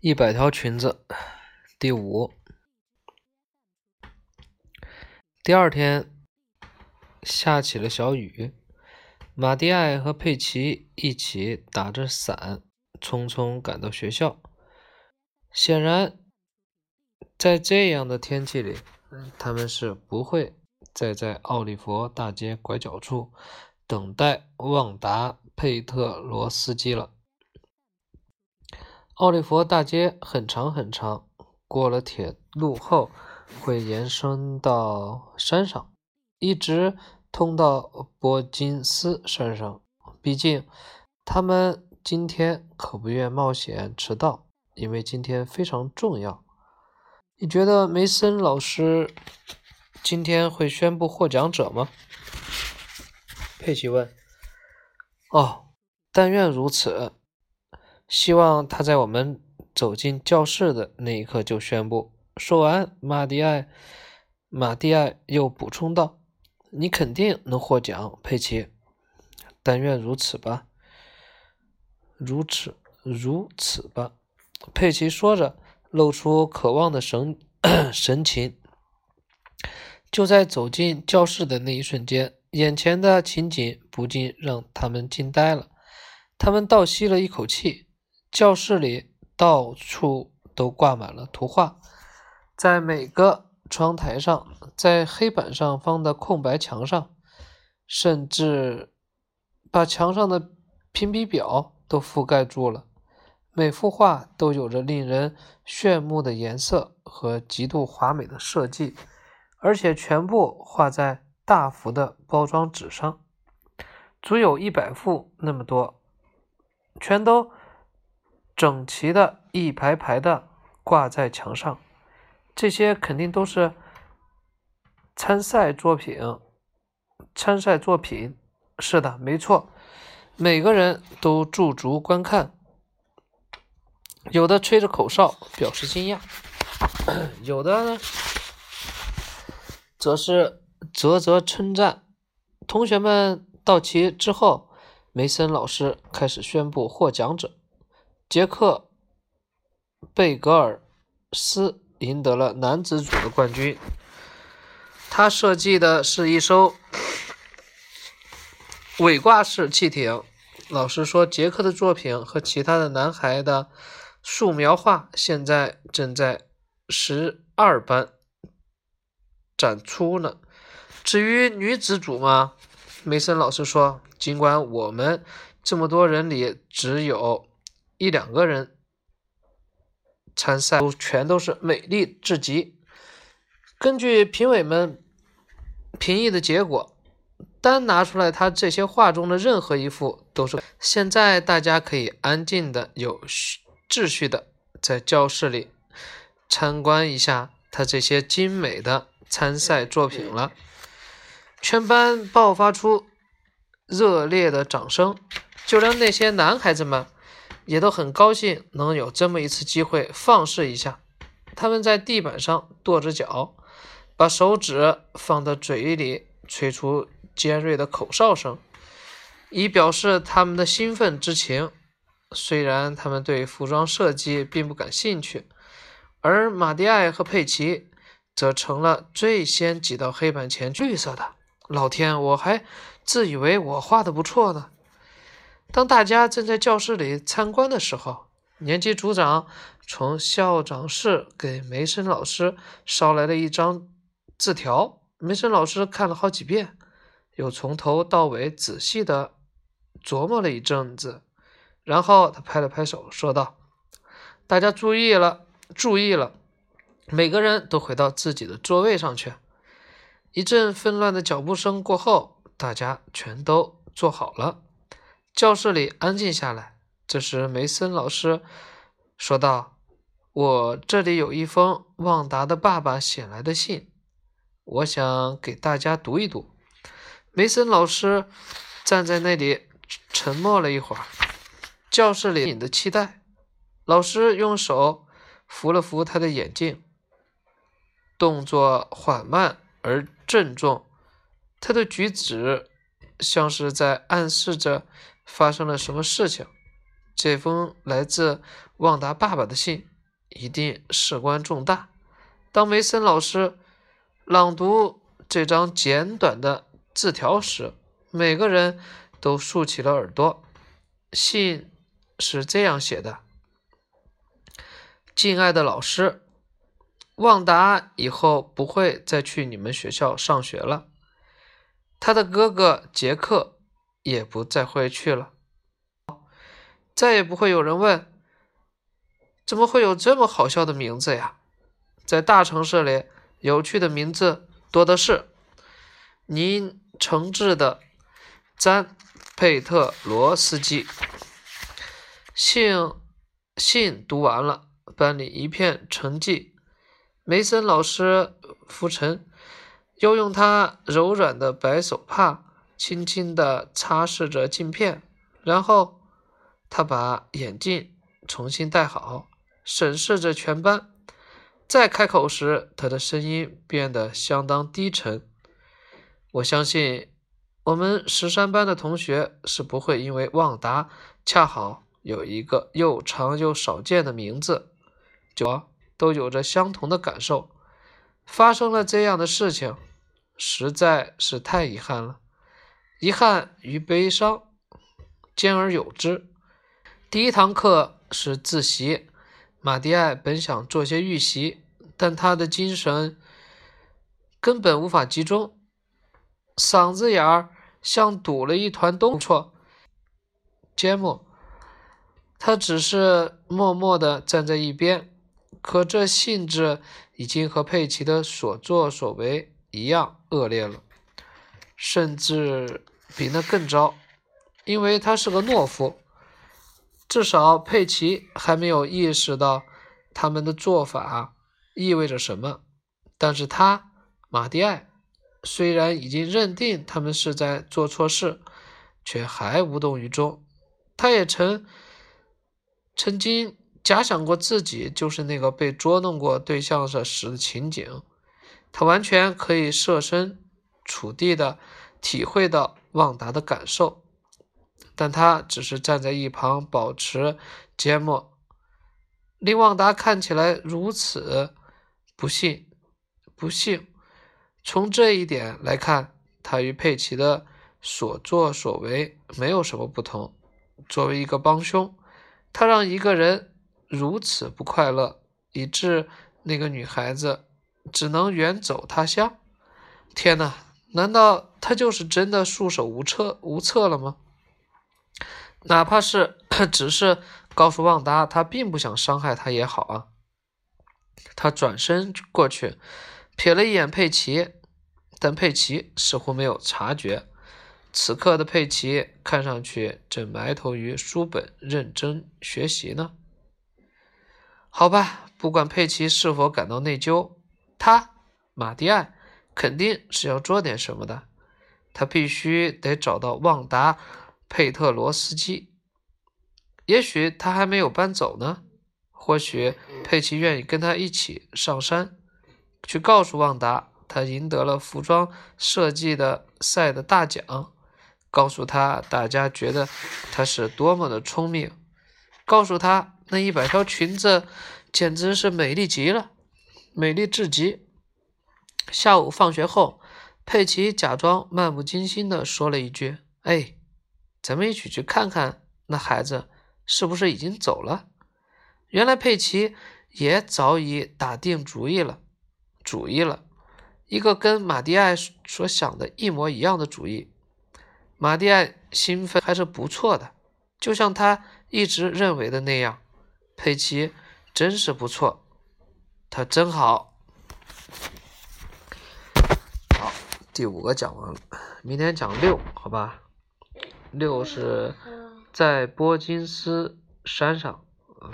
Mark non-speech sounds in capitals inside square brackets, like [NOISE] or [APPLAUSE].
一百条裙子，第五。第二天下起了小雨，马蒂埃和佩奇一起打着伞，匆匆赶到学校。显然，在这样的天气里，他们是不会再在奥利佛大街拐角处等待旺达·佩特罗斯基了。奥利佛大街很长很长，过了铁路后会延伸到山上，一直通到波金斯山上。毕竟他们今天可不愿冒险迟到，因为今天非常重要。你觉得梅森老师今天会宣布获奖者吗？佩奇问。哦，但愿如此。希望他在我们走进教室的那一刻就宣布。说完，马蒂埃，马蒂埃又补充道：“你肯定能获奖，佩奇。但愿如此吧。如此，如此吧。”佩奇说着，露出渴望的神 [COUGHS] 神情。就在走进教室的那一瞬间，眼前的情景不禁让他们惊呆了。他们倒吸了一口气。教室里到处都挂满了图画，在每个窗台上，在黑板上方的空白墙上，甚至把墙上的评比表都覆盖住了。每幅画都有着令人炫目的颜色和极度华美的设计，而且全部画在大幅的包装纸上，足有一百幅那么多，全都。整齐的一排排的挂在墙上，这些肯定都是参赛作品。参赛作品，是的，没错。每个人都驻足观看，有的吹着口哨表示惊讶，有的，则是啧啧称赞。同学们到齐之后，梅森老师开始宣布获奖者。杰克·贝格尔斯赢得了男子组的冠军。他设计的是一艘尾挂式汽艇。老师说，杰克的作品和其他的男孩的素描画现在正在十二班展出呢。至于女子组嘛，梅森老师说，尽管我们这么多人里只有。一两个人参赛都全都是美丽至极。根据评委们评议的结果，单拿出来他这些画中的任何一幅都是。现在大家可以安静的、有秩序的在教室里参观一下他这些精美的参赛作品了。全班爆发出热烈的掌声，就连那些男孩子们。也都很高兴能有这么一次机会放肆一下。他们在地板上跺着脚，把手指放到嘴里，吹出尖锐的口哨声，以表示他们的兴奋之情。虽然他们对服装设计并不感兴趣，而马蒂埃和佩奇则成了最先挤到黑板前。绿色的，老天，我还自以为我画的不错呢。当大家正在教室里参观的时候，年级组长从校长室给梅森老师捎来了一张字条。梅森老师看了好几遍，又从头到尾仔细的琢磨了一阵子，然后他拍了拍手，说道：“大家注意了，注意了，每个人都回到自己的座位上去。”一阵纷乱的脚步声过后，大家全都坐好了。教室里安静下来。这时，梅森老师说道：“我这里有一封旺达的爸爸写来的信，我想给大家读一读。”梅森老师站在那里沉默了一会儿。教室里的期待。老师用手扶了扶他的眼镜，动作缓慢而郑重。他的举止像是在暗示着。发生了什么事情？这封来自旺达爸爸的信一定事关重大。当梅森老师朗读这张简短的字条时，每个人都竖起了耳朵。信是这样写的：“敬爱的老师，旺达以后不会再去你们学校上学了，他的哥哥杰克也不再会去了。”再也不会有人问：“怎么会有这么好笑的名字呀？”在大城市里，有趣的名字多的是。您诚挚的，詹·佩特罗斯基。信信读完了，班里一片沉寂。梅森老师拂尘，又用他柔软的白手帕轻轻地擦拭着镜片，然后。他把眼镜重新戴好，审视着全班。再开口时，他的声音变得相当低沉。我相信，我们十三班的同学是不会因为旺达恰好有一个又长又少见的名字，就都有着相同的感受。发生了这样的事情，实在是太遗憾了。遗憾与悲伤兼而有之。第一堂课是自习，马蒂埃本想做些预习，但他的精神根本无法集中，嗓子眼儿像堵了一团东错。杰姆，他只是默默地站在一边，可这性质已经和佩奇的所作所为一样恶劣了，甚至比那更糟，因为他是个懦夫。至少佩奇还没有意识到他们的做法意味着什么，但是他马蒂埃虽然已经认定他们是在做错事，却还无动于衷。他也曾曾经假想过自己就是那个被捉弄过对象的时的情景，他完全可以设身楚地的体会到旺达的感受。但他只是站在一旁，保持缄默。令旺达看起来如此不幸，不幸。从这一点来看，他与佩奇的所作所为没有什么不同。作为一个帮凶，他让一个人如此不快乐，以致那个女孩子只能远走他乡。天哪，难道他就是真的束手无策无策了吗？哪怕是只是告诉旺达，他并不想伤害他也好啊。他转身过去，瞥了一眼佩奇，但佩奇似乎没有察觉。此刻的佩奇看上去正埋头于书本，认真学习呢。好吧，不管佩奇是否感到内疚，他马蒂埃肯定是要做点什么的。他必须得找到旺达。佩特罗斯基，也许他还没有搬走呢。或许佩奇愿意跟他一起上山，去告诉旺达他赢得了服装设计的赛的大奖，告诉他大家觉得他是多么的聪明，告诉他那一百条裙子简直是美丽极了，美丽至极。下午放学后，佩奇假装漫不经心地说了一句：“哎。”咱们一起去看看那孩子是不是已经走了。原来佩奇也早已打定主意了，主意了一个跟马蒂埃所想的一模一样的主意。马蒂埃兴奋还是不错的，就像他一直认为的那样。佩奇真是不错，他真。好，第五个讲完了，明天讲六，好吧？六是在波金斯山上，啊。